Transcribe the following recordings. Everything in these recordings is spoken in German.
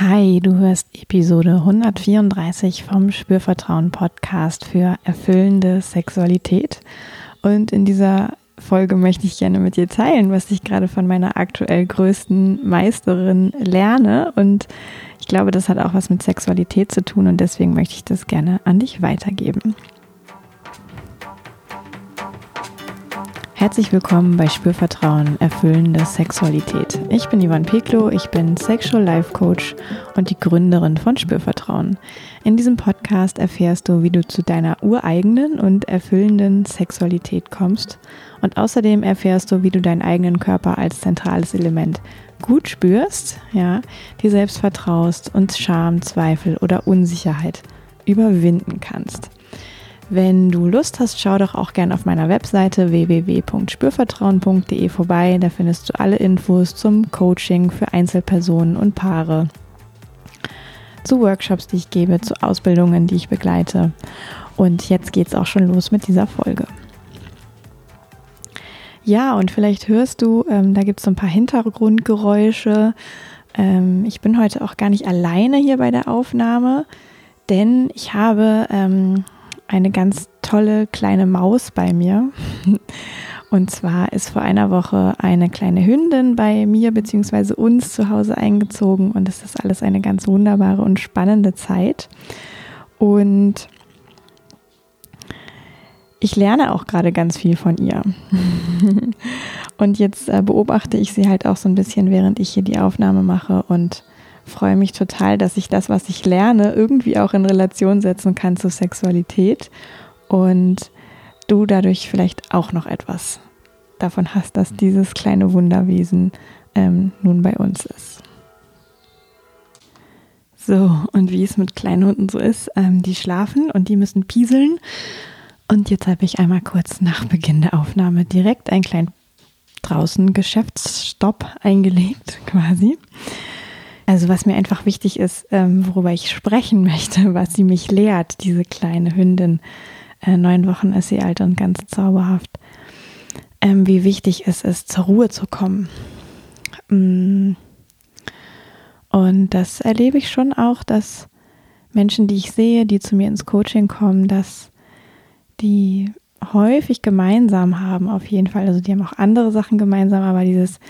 Hi, du hörst Episode 134 vom Spürvertrauen Podcast für erfüllende Sexualität. Und in dieser Folge möchte ich gerne mit dir teilen, was ich gerade von meiner aktuell größten Meisterin lerne. Und ich glaube, das hat auch was mit Sexualität zu tun und deswegen möchte ich das gerne an dich weitergeben. Herzlich willkommen bei Spürvertrauen, erfüllende Sexualität. Ich bin Ivan Peklo, ich bin Sexual Life Coach und die Gründerin von Spürvertrauen. In diesem Podcast erfährst du, wie du zu deiner ureigenen und erfüllenden Sexualität kommst und außerdem erfährst du, wie du deinen eigenen Körper als zentrales Element gut spürst, ja, dir selbst vertraust und Scham, Zweifel oder Unsicherheit überwinden kannst. Wenn du Lust hast, schau doch auch gerne auf meiner Webseite www.spürvertrauen.de vorbei. Da findest du alle Infos zum Coaching für Einzelpersonen und Paare, zu Workshops, die ich gebe, zu Ausbildungen, die ich begleite. Und jetzt geht es auch schon los mit dieser Folge. Ja, und vielleicht hörst du, ähm, da gibt es so ein paar Hintergrundgeräusche. Ähm, ich bin heute auch gar nicht alleine hier bei der Aufnahme, denn ich habe ähm, eine ganz tolle kleine Maus bei mir. Und zwar ist vor einer Woche eine kleine Hündin bei mir bzw. uns zu Hause eingezogen und es ist alles eine ganz wunderbare und spannende Zeit. Und ich lerne auch gerade ganz viel von ihr. und jetzt äh, beobachte ich sie halt auch so ein bisschen, während ich hier die Aufnahme mache und freue mich total, dass ich das, was ich lerne, irgendwie auch in Relation setzen kann zur Sexualität und du dadurch vielleicht auch noch etwas davon hast, dass dieses kleine Wunderwesen ähm, nun bei uns ist. So, und wie es mit kleinen Hunden so ist, ähm, die schlafen und die müssen pieseln. Und jetzt habe ich einmal kurz nach Beginn der Aufnahme direkt einen kleinen draußen Geschäftsstopp eingelegt, quasi. Also was mir einfach wichtig ist, ähm, worüber ich sprechen möchte, was sie mich lehrt, diese kleine Hündin. Äh, neun Wochen ist sie alt und ganz zauberhaft. Ähm, wie wichtig es ist, zur Ruhe zu kommen. Mm. Und das erlebe ich schon auch, dass Menschen, die ich sehe, die zu mir ins Coaching kommen, dass die häufig gemeinsam haben, auf jeden Fall. Also die haben auch andere Sachen gemeinsam, aber dieses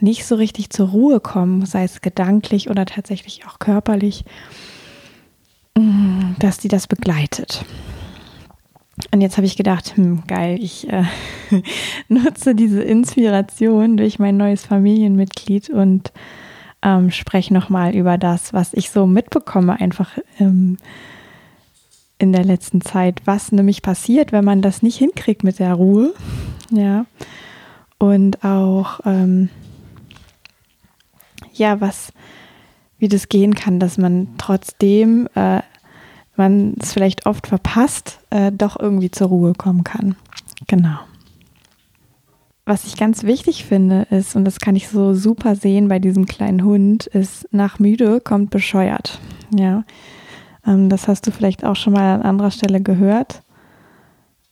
nicht so richtig zur Ruhe kommen, sei es gedanklich oder tatsächlich auch körperlich, mm, dass die das begleitet. Und jetzt habe ich gedacht, hm, geil, ich äh, nutze diese Inspiration durch mein neues Familienmitglied und ähm, spreche nochmal über das, was ich so mitbekomme, einfach ähm, in der letzten Zeit, was nämlich passiert, wenn man das nicht hinkriegt mit der Ruhe. Ja. Und auch, ähm, ja, was, wie das gehen kann, dass man trotzdem, äh, man es vielleicht oft verpasst, äh, doch irgendwie zur Ruhe kommen kann. Genau. Was ich ganz wichtig finde, ist, und das kann ich so super sehen bei diesem kleinen Hund, ist, nach müde kommt bescheuert. Ja. Ähm, das hast du vielleicht auch schon mal an anderer Stelle gehört.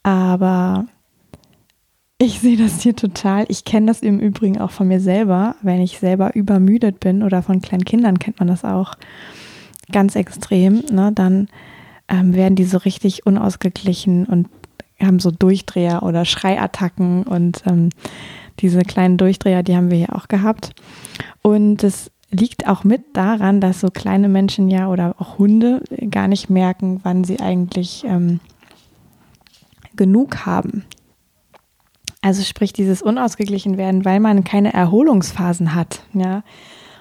Aber ich sehe das hier total. Ich kenne das im Übrigen auch von mir selber, wenn ich selber übermüdet bin oder von kleinen Kindern kennt man das auch ganz extrem. Ne? Dann ähm, werden die so richtig unausgeglichen und haben so Durchdreher oder Schreiattacken und ähm, diese kleinen Durchdreher, die haben wir hier auch gehabt. Und es liegt auch mit daran, dass so kleine Menschen ja oder auch Hunde gar nicht merken, wann sie eigentlich ähm, genug haben. Also sprich dieses unausgeglichen werden, weil man keine Erholungsphasen hat. Ja.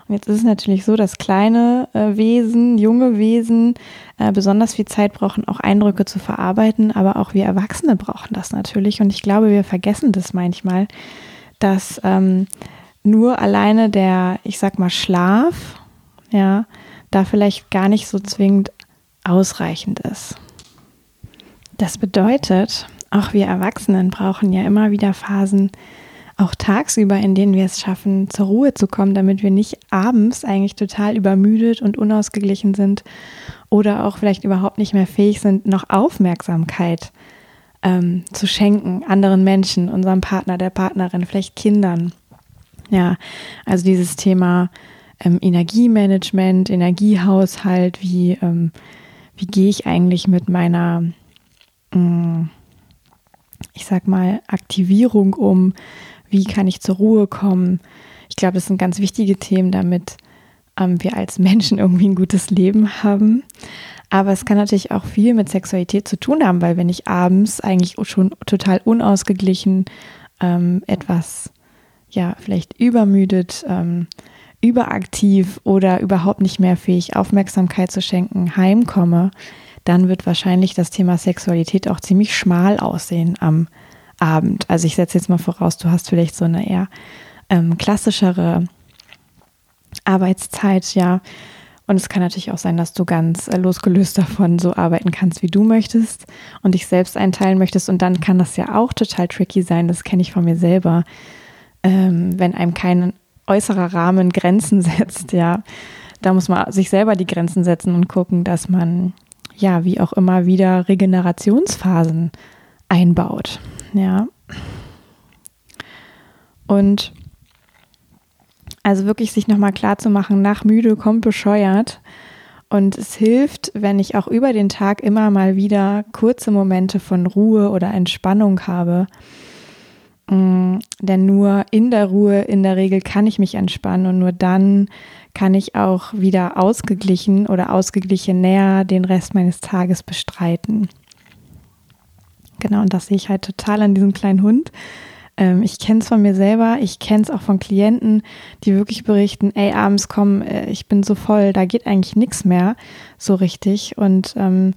Und jetzt ist es natürlich so, dass kleine äh, Wesen, junge Wesen äh, besonders viel Zeit brauchen, auch Eindrücke zu verarbeiten, aber auch wir Erwachsene brauchen das natürlich. Und ich glaube, wir vergessen das manchmal, dass ähm, nur alleine der, ich sag mal, Schlaf, ja, da vielleicht gar nicht so zwingend ausreichend ist. Das bedeutet, auch wir Erwachsenen brauchen ja immer wieder Phasen, auch tagsüber, in denen wir es schaffen, zur Ruhe zu kommen, damit wir nicht abends eigentlich total übermüdet und unausgeglichen sind oder auch vielleicht überhaupt nicht mehr fähig sind, noch Aufmerksamkeit ähm, zu schenken anderen Menschen, unserem Partner, der Partnerin, vielleicht Kindern. Ja, also dieses Thema ähm, Energiemanagement, Energiehaushalt, wie, ähm, wie gehe ich eigentlich mit meiner, mh, mm, ich sag mal, Aktivierung um, wie kann ich zur Ruhe kommen. Ich glaube, das sind ganz wichtige Themen, damit ähm, wir als Menschen irgendwie ein gutes Leben haben. Aber es kann natürlich auch viel mit Sexualität zu tun haben, weil wenn ich abends eigentlich schon total unausgeglichen ähm, etwas, ja, vielleicht übermüdet, ähm, überaktiv oder überhaupt nicht mehr fähig, Aufmerksamkeit zu schenken, heimkomme, dann wird wahrscheinlich das Thema Sexualität auch ziemlich schmal aussehen am Abend. Also ich setze jetzt mal voraus, du hast vielleicht so eine eher ähm, klassischere Arbeitszeit, ja. Und es kann natürlich auch sein, dass du ganz äh, losgelöst davon so arbeiten kannst, wie du möchtest und dich selbst einteilen möchtest. Und dann kann das ja auch total tricky sein. Das kenne ich von mir selber. Ähm, wenn einem kein äußerer Rahmen Grenzen setzt, ja, da muss man sich selber die Grenzen setzen und gucken, dass man ja, wie auch immer wieder Regenerationsphasen einbaut, ja. Und also wirklich sich nochmal klar zu machen, nach müde kommt bescheuert. Und es hilft, wenn ich auch über den Tag immer mal wieder kurze Momente von Ruhe oder Entspannung habe. Mm, denn nur in der Ruhe, in der Regel kann ich mich entspannen und nur dann kann ich auch wieder ausgeglichen oder ausgeglichen näher den Rest meines Tages bestreiten. Genau, und das sehe ich halt total an diesem kleinen Hund. Ähm, ich kenne es von mir selber, ich kenne es auch von Klienten, die wirklich berichten, ey, abends komm, äh, ich bin so voll, da geht eigentlich nichts mehr so richtig. Und ähm,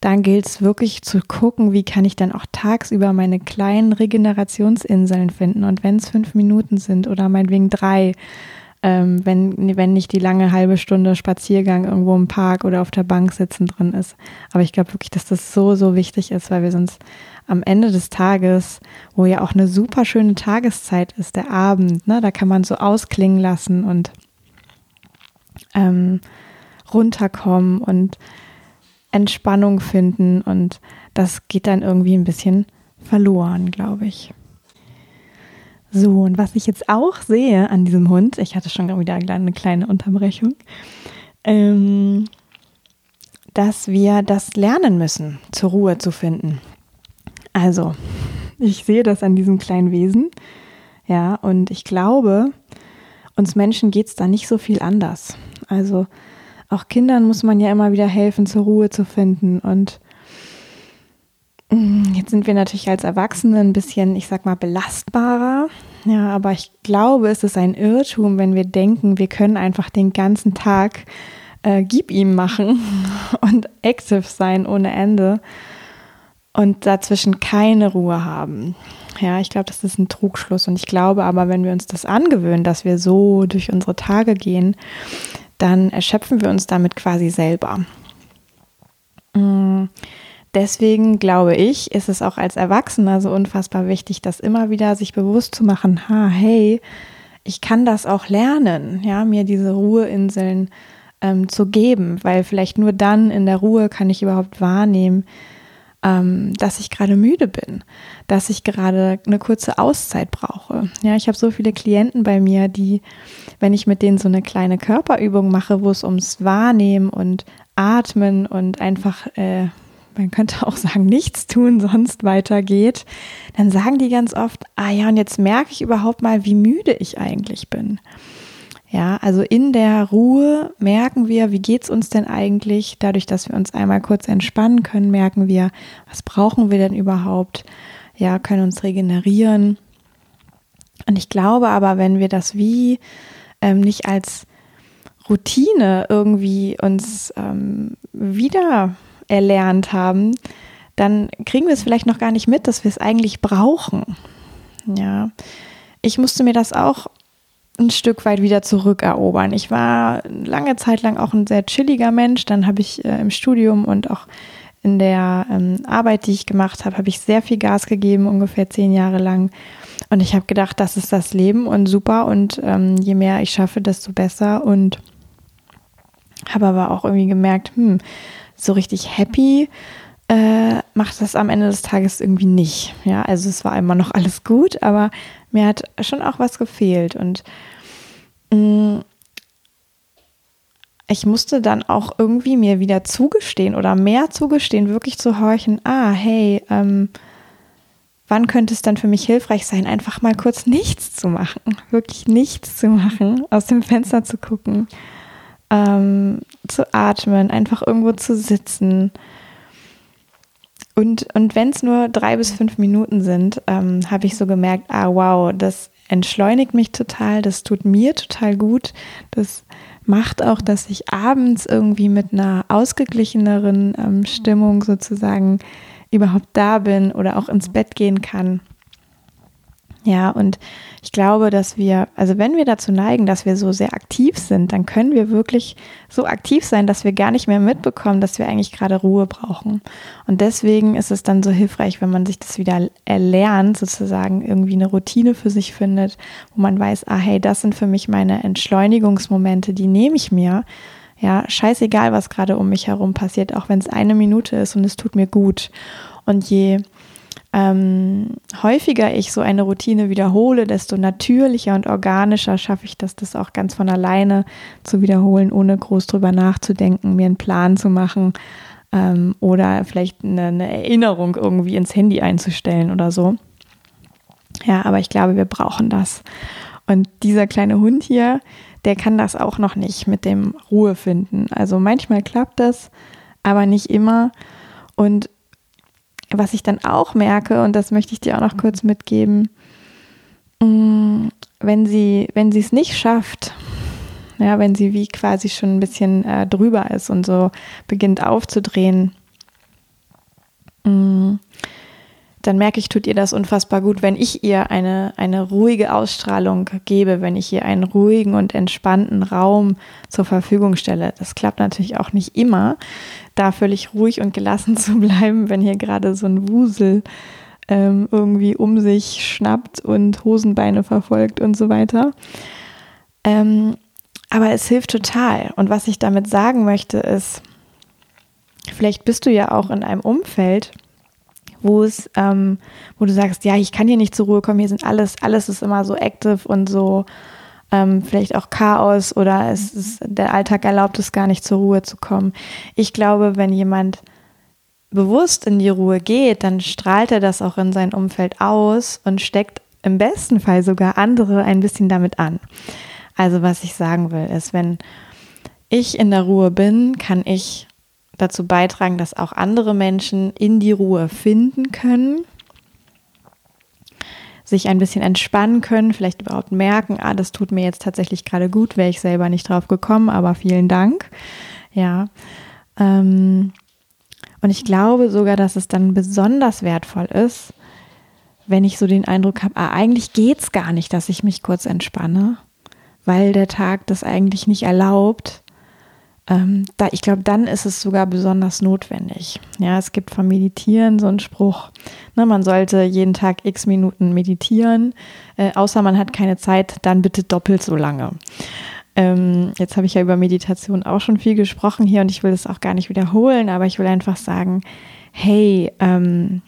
dann gilt es wirklich zu gucken, wie kann ich dann auch tagsüber meine kleinen Regenerationsinseln finden. Und wenn es fünf Minuten sind oder meinetwegen drei, ähm, wenn, wenn nicht die lange halbe Stunde Spaziergang irgendwo im Park oder auf der Bank sitzen drin ist. Aber ich glaube wirklich, dass das so, so wichtig ist, weil wir sonst am Ende des Tages, wo ja auch eine super schöne Tageszeit ist, der Abend, ne, da kann man so ausklingen lassen und ähm, runterkommen und Entspannung finden und das geht dann irgendwie ein bisschen verloren, glaube ich. So, und was ich jetzt auch sehe an diesem Hund, ich hatte schon wieder eine kleine Unterbrechung, ähm, dass wir das lernen müssen, zur Ruhe zu finden. Also, ich sehe das an diesem kleinen Wesen, ja, und ich glaube, uns Menschen geht es da nicht so viel anders. Also, auch Kindern muss man ja immer wieder helfen, zur Ruhe zu finden und jetzt sind wir natürlich als Erwachsene ein bisschen, ich sag mal, belastbarer. Ja, aber ich glaube, es ist ein Irrtum, wenn wir denken, wir können einfach den ganzen Tag äh, Gib ihm machen und active sein ohne Ende und dazwischen keine Ruhe haben. Ja, ich glaube, das ist ein Trugschluss. Und ich glaube aber, wenn wir uns das angewöhnen, dass wir so durch unsere Tage gehen, dann erschöpfen wir uns damit quasi selber. Mhm. Deswegen glaube ich, ist es auch als Erwachsener so unfassbar wichtig, das immer wieder sich bewusst zu machen, ha, hey, ich kann das auch lernen, ja, mir diese Ruheinseln ähm, zu geben, weil vielleicht nur dann in der Ruhe kann ich überhaupt wahrnehmen, ähm, dass ich gerade müde bin, dass ich gerade eine kurze Auszeit brauche. Ja, ich habe so viele Klienten bei mir, die, wenn ich mit denen so eine kleine Körperübung mache, wo es ums Wahrnehmen und Atmen und einfach äh, man könnte auch sagen, nichts tun, sonst weitergeht, dann sagen die ganz oft, ah ja, und jetzt merke ich überhaupt mal, wie müde ich eigentlich bin. Ja, also in der Ruhe merken wir, wie geht es uns denn eigentlich? Dadurch, dass wir uns einmal kurz entspannen können, merken wir, was brauchen wir denn überhaupt? Ja, können uns regenerieren. Und ich glaube aber, wenn wir das wie ähm, nicht als Routine irgendwie uns ähm, wieder erlernt haben, dann kriegen wir es vielleicht noch gar nicht mit, dass wir es eigentlich brauchen. Ja, ich musste mir das auch ein Stück weit wieder zurückerobern. Ich war lange Zeit lang auch ein sehr chilliger Mensch. Dann habe ich äh, im Studium und auch in der ähm, Arbeit, die ich gemacht habe, habe ich sehr viel Gas gegeben, ungefähr zehn Jahre lang. Und ich habe gedacht, das ist das Leben und super. Und ähm, je mehr ich schaffe, desto besser. Und habe aber auch irgendwie gemerkt, hm, so richtig happy äh, macht das am Ende des Tages irgendwie nicht. Ja, also es war immer noch alles gut, aber mir hat schon auch was gefehlt. Und mh, mm, ich musste dann auch irgendwie mir wieder zugestehen oder mehr zugestehen, wirklich zu horchen, ah, hey, ähm, wann könnte es dann für mich hilfreich sein, einfach mal kurz nichts zu machen, wirklich nichts zu machen, aus dem Fenster zu gucken, ähm, zu atmen, einfach irgendwo zu sitzen. Und, und wenn es nur drei bis fünf Minuten sind, ähm, habe ich so gemerkt, ah wow, das entschleunigt mich total, das tut mir total gut, das macht auch, dass ich abends irgendwie mit einer ausgeglicheneren ähm, Stimmung sozusagen überhaupt da bin oder auch ins Bett gehen kann. Ja, und ich glaube, dass wir, also wenn wir dazu neigen, dass wir so sehr aktiv sind, dann können wir wirklich so aktiv sein, dass wir gar nicht mehr mitbekommen, dass wir eigentlich gerade Ruhe brauchen. Und deswegen ist es dann so hilfreich, wenn man sich das wieder erlernt, sozusagen irgendwie eine Routine für sich findet, wo man weiß, ah, hey, das sind für mich meine Entschleunigungsmomente, die nehme ich mir. Ja, scheißegal, was gerade um mich herum passiert, auch wenn es eine Minute ist und es tut mir gut. Und je ähm, häufiger ich so eine Routine wiederhole, desto natürlicher und organischer schaffe ich das, das auch ganz von alleine zu wiederholen, ohne groß drüber nachzudenken, mir einen Plan zu machen ähm, oder vielleicht eine, eine Erinnerung irgendwie ins Handy einzustellen oder so. Ja, aber ich glaube, wir brauchen das. Und dieser kleine Hund hier, der kann das auch noch nicht mit dem Ruhe finden. Also manchmal klappt das, aber nicht immer. Und was ich dann auch merke, und das möchte ich dir auch noch kurz mitgeben, mm, wenn sie, wenn sie es nicht schafft, ja, wenn sie wie quasi schon ein bisschen äh, drüber ist und so beginnt aufzudrehen, mh, mm, dann merke ich, tut ihr das unfassbar gut, wenn ich ihr eine, eine ruhige Ausstrahlung gebe, wenn ich ihr einen ruhigen und entspannten Raum zur Verfügung stelle. Das klappt natürlich auch nicht immer, da völlig ruhig und gelassen zu bleiben, wenn hier gerade so ein Wusel ähm, irgendwie um sich schnappt und Hosenbeine verfolgt und so weiter. Ähm, aber es hilft total. Und was ich damit sagen möchte, ist, vielleicht bist du ja auch in einem Umfeld, wo es, ähm, wo du sagst, ja, ich kann hier nicht zur Ruhe kommen, hier sind alles, alles ist immer so active und so ähm, vielleicht auch Chaos oder es ist, der Alltag erlaubt es gar nicht zur Ruhe zu kommen. Ich glaube, wenn jemand bewusst in die Ruhe geht, dann strahlt er das auch in sein Umfeld aus und steckt im besten Fall sogar andere ein bisschen damit an. Also was ich sagen will, ist, wenn ich in der Ruhe bin, kann ich dazu beitragen, dass auch andere Menschen in die Ruhe finden können, sich ein bisschen entspannen können, vielleicht überhaupt merken, ah, das tut mir jetzt tatsächlich gerade gut, wäre ich selber nicht drauf gekommen, aber vielen Dank. Ja. Ähm, und ich glaube sogar, dass es dann besonders wertvoll ist, wenn ich so den Eindruck habe, ah, eigentlich geht es gar nicht, dass ich mich kurz entspanne, weil der Tag das eigentlich nicht erlaubt ähm, da, ich glaube, dann ist es sogar besonders notwendig. Ja, es gibt vom Meditieren so einen Spruch, ne, man sollte jeden Tag x Minuten meditieren, äh, außer man hat keine Zeit, dann bitte doppelt so lange. Ähm, jetzt habe ich ja über Meditation auch schon viel gesprochen hier und ich will das auch gar nicht wiederholen, aber ich will einfach sagen, hey, ähm,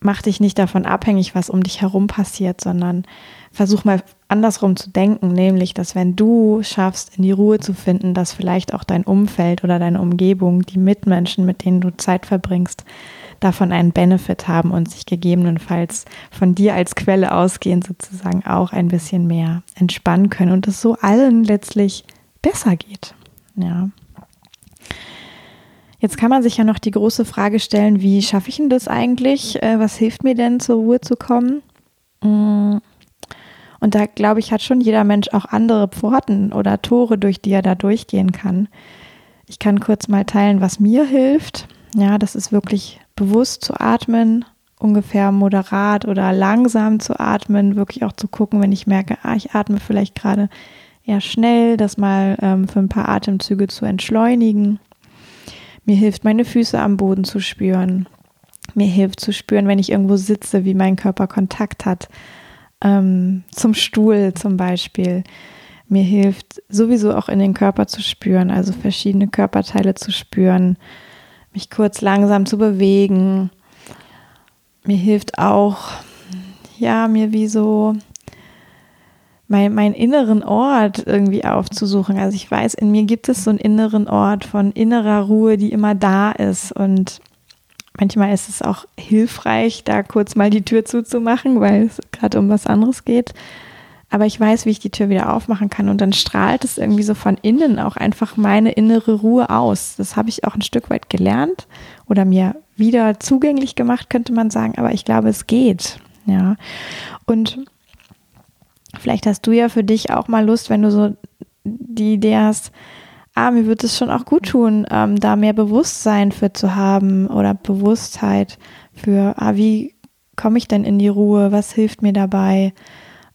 mach dich nicht davon abhängig, was um dich herum passiert, sondern versuch mal andersrum zu denken, nämlich, dass wenn du schaffst, in die Ruhe zu finden, dass vielleicht auch dein Umfeld oder deine Umgebung, die Mitmenschen, mit denen du Zeit verbringst, davon einen Benefit haben und sich gegebenenfalls von dir als Quelle ausgehend sozusagen auch ein bisschen mehr entspannen können und es so allen letztlich besser geht. Ja. Jetzt kann man sich ja noch die große Frage stellen, wie schaffe ich denn das eigentlich? Äh, was hilft mir denn zur Ruhe zu kommen? Und da, glaube ich, hat schon jeder Mensch auch andere Pforten oder Tore, durch die er da durchgehen kann. Ich kann kurz mal teilen, was mir hilft. Ja, das ist wirklich bewusst zu atmen, ungefähr moderat oder langsam zu atmen, wirklich auch zu gucken, wenn ich merke, ah, ich atme vielleicht gerade eher schnell, das mal ähm, für ein paar Atemzüge zu entschleunigen. Mir hilft, meine Füße am Boden zu spüren. Mir hilft zu spüren, wenn ich irgendwo sitze, wie mein Körper Kontakt hat ähm, zum Stuhl zum Beispiel. Mir hilft sowieso auch in den Körper zu spüren, also verschiedene Körperteile zu spüren, mich kurz langsam zu bewegen. Mir hilft auch, ja, mir wie so mein, meinen inneren Ort irgendwie aufzusuchen. Also ich weiß, in mir gibt es so einen inneren Ort von innerer Ruhe, die immer da ist. Und manchmal ist es auch hilfreich, da kurz mal die Tür zuzumachen, weil es gerade um was anderes geht. Aber ich weiß, wie ich die Tür wieder aufmachen kann. Und dann strahlt es irgendwie so von innen auch einfach meine innere Ruhe aus. Das habe ich auch ein Stück weit gelernt oder mir wieder zugänglich gemacht, könnte man sagen. Aber ich glaube, es geht. Ja. Und Vielleicht hast du ja für dich auch mal Lust, wenn du so die Idee hast, ah, mir wird es schon auch gut tun, ähm, da mehr Bewusstsein für zu haben oder Bewusstheit für, ah, wie komme ich denn in die Ruhe, was hilft mir dabei,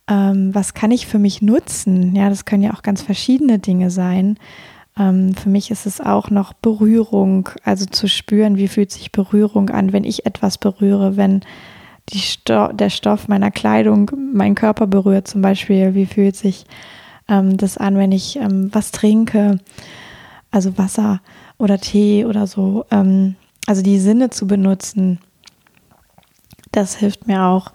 ähm, was kann ich für mich nutzen? Ja, das können ja auch ganz verschiedene Dinge sein. Ähm, für mich ist es auch noch Berührung, also zu spüren, wie fühlt sich Berührung an, wenn ich etwas berühre, wenn Sto der Stoff meiner Kleidung meinen Körper berührt zum Beispiel. Wie fühlt sich ähm, das an, wenn ich ähm, was trinke, also Wasser oder Tee oder so. Ähm, also die Sinne zu benutzen, das hilft mir auch.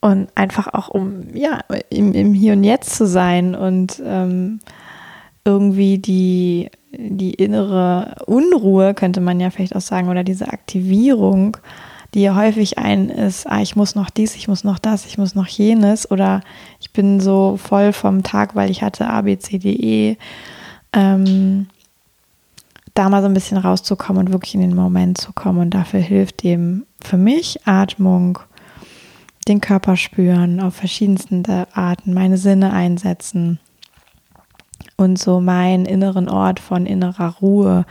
Und einfach auch, um ja, im, im Hier und Jetzt zu sein und ähm, irgendwie die, die innere Unruhe, könnte man ja vielleicht auch sagen, oder diese Aktivierung die häufig ein ist, ah, ich muss noch dies, ich muss noch das, ich muss noch jenes oder ich bin so voll vom Tag, weil ich hatte A, B, C, D, E. Ähm, da mal so ein bisschen rauszukommen und wirklich in den Moment zu kommen. Und dafür hilft eben für mich Atmung, den Körper spüren auf verschiedensten Arten, meine Sinne einsetzen und so meinen inneren Ort von innerer Ruhe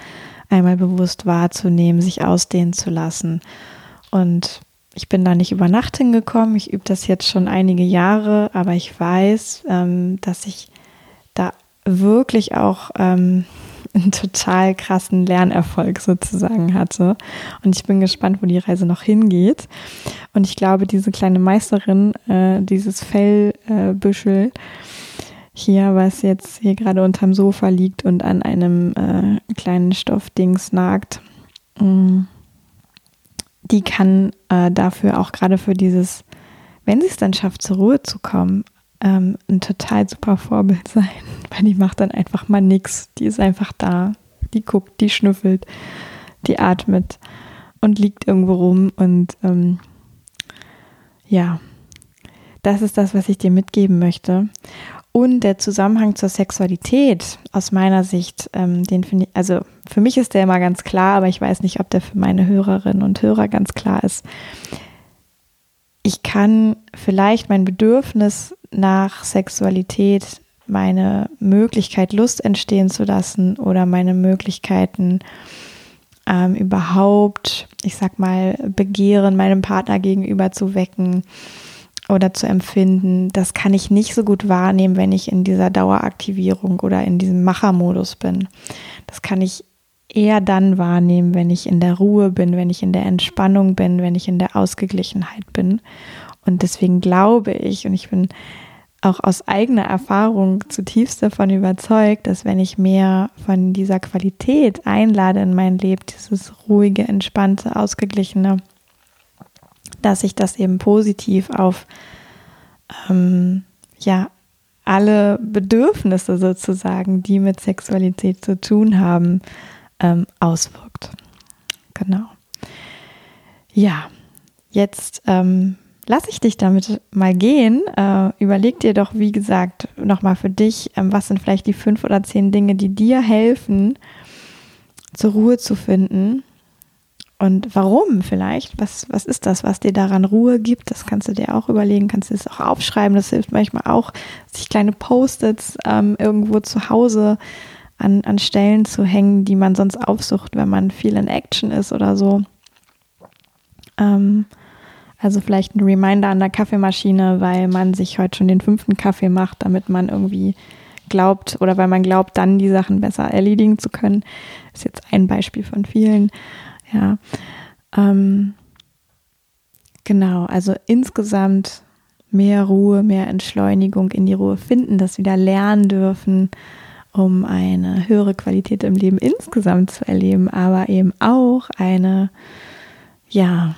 einmal bewusst wahrzunehmen, sich ausdehnen zu lassen und ich bin da nicht über Nacht hingekommen. Ich übe das jetzt schon einige Jahre, aber ich weiß, ähm, dass ich da wirklich auch ähm, einen total krassen Lernerfolg sozusagen hatte. Und ich bin gespannt, wo die Reise noch hingeht. Und ich glaube, diese kleine Meisterin, äh, dieses Fellbüschel äh, hier, was jetzt hier gerade unterm Sofa liegt und an einem äh, kleinen Stoffdings nagt, mm, die kann äh, dafür auch gerade für dieses, wenn sie es dann schafft, zur Ruhe zu kommen, ähm, ein total super Vorbild sein, weil die macht dann einfach mal nichts. Die ist einfach da, die guckt, die schnüffelt, die atmet und liegt irgendwo rum und ähm, ja, das ist das, was ich dir mitgeben möchte. Und der Zusammenhang zur Sexualität aus meiner Sicht, ähm, den finde ich, also für mich ist der immer ganz klar, aber ich weiß nicht, ob der für meine Hörerinnen und Hörer ganz klar ist. Ich kann vielleicht mein Bedürfnis nach Sexualität, meine Möglichkeit, Lust entstehen zu lassen oder meine Möglichkeiten, ähm, überhaupt, ich sag mal, Begehren meinem Partner gegenüber zu wecken, oder zu empfinden, das kann ich nicht so gut wahrnehmen, wenn ich in dieser Daueraktivierung oder in diesem Machermodus bin. Das kann ich eher dann wahrnehmen, wenn ich in der Ruhe bin, wenn ich in der Entspannung bin, wenn ich in der Ausgeglichenheit bin. Und deswegen glaube ich, und ich bin auch aus eigener Erfahrung zutiefst davon überzeugt, dass wenn ich mehr von dieser Qualität einlade in mein Leben, dieses ruhige, entspannte, ausgeglichene, dass sich das eben positiv auf ähm, ja alle Bedürfnisse sozusagen, die mit Sexualität zu tun haben, ähm, auswirkt. Genau. Ja, jetzt ähm, lasse ich dich damit mal gehen. Äh, überleg dir doch, wie gesagt, nochmal für dich, ähm, was sind vielleicht die fünf oder zehn Dinge, die dir helfen, zur Ruhe zu finden und warum vielleicht? Was, was ist das, was dir daran Ruhe gibt? Das kannst du dir auch überlegen, kannst du es auch aufschreiben. Das hilft manchmal auch, sich kleine Post-its ähm, irgendwo zu Hause an, an Stellen zu hängen, die man sonst aufsucht, wenn man viel in Action ist oder so. Ähm, also vielleicht ein Reminder an der Kaffeemaschine, weil man sich heute schon den fünften Kaffee macht, damit man irgendwie glaubt oder weil man glaubt, dann die Sachen besser erledigen zu können. Das ist jetzt ein Beispiel von vielen. Ja. Ähm, genau, also insgesamt mehr Ruhe, mehr Entschleunigung in die Ruhe finden, das wieder lernen dürfen, um eine höhere Qualität im Leben insgesamt zu erleben, aber eben auch eine, ja,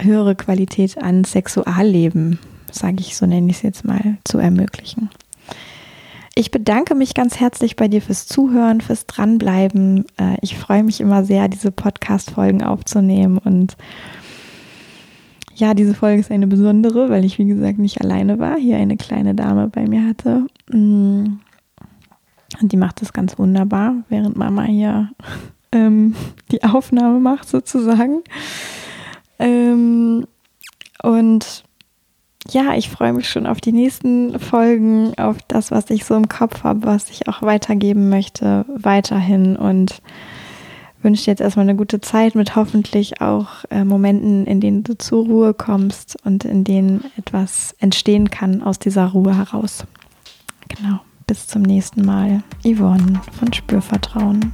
höhere Qualität an Sexualleben sage ich, so nenne ich es jetzt mal, zu ermöglichen. Ich bedanke mich ganz herzlich bei dir fürs Zuhören, fürs Dranbleiben. Äh, ich freue mich immer sehr, diese Podcast-Folgen aufzunehmen. Und ja, diese Folge ist eine besondere, weil ich, wie gesagt, nicht alleine war, hier eine kleine Dame bei mir hatte. Mm. Und die macht das ganz wunderbar, während Mama hier ähm, die Aufnahme macht, sozusagen. Ähm, und ja, ich freue mich schon auf die nächsten Folgen, auf das, was ich so im Kopf habe, was ich auch weitergeben möchte, weiterhin und wünsche dir jetzt erstmal eine gute Zeit mit hoffentlich auch äh, Momenten, in denen du zur Ruhe kommst und in denen etwas entstehen kann aus dieser Ruhe heraus. Genau, bis zum nächsten Mal. Yvonne von Spürvertrauen.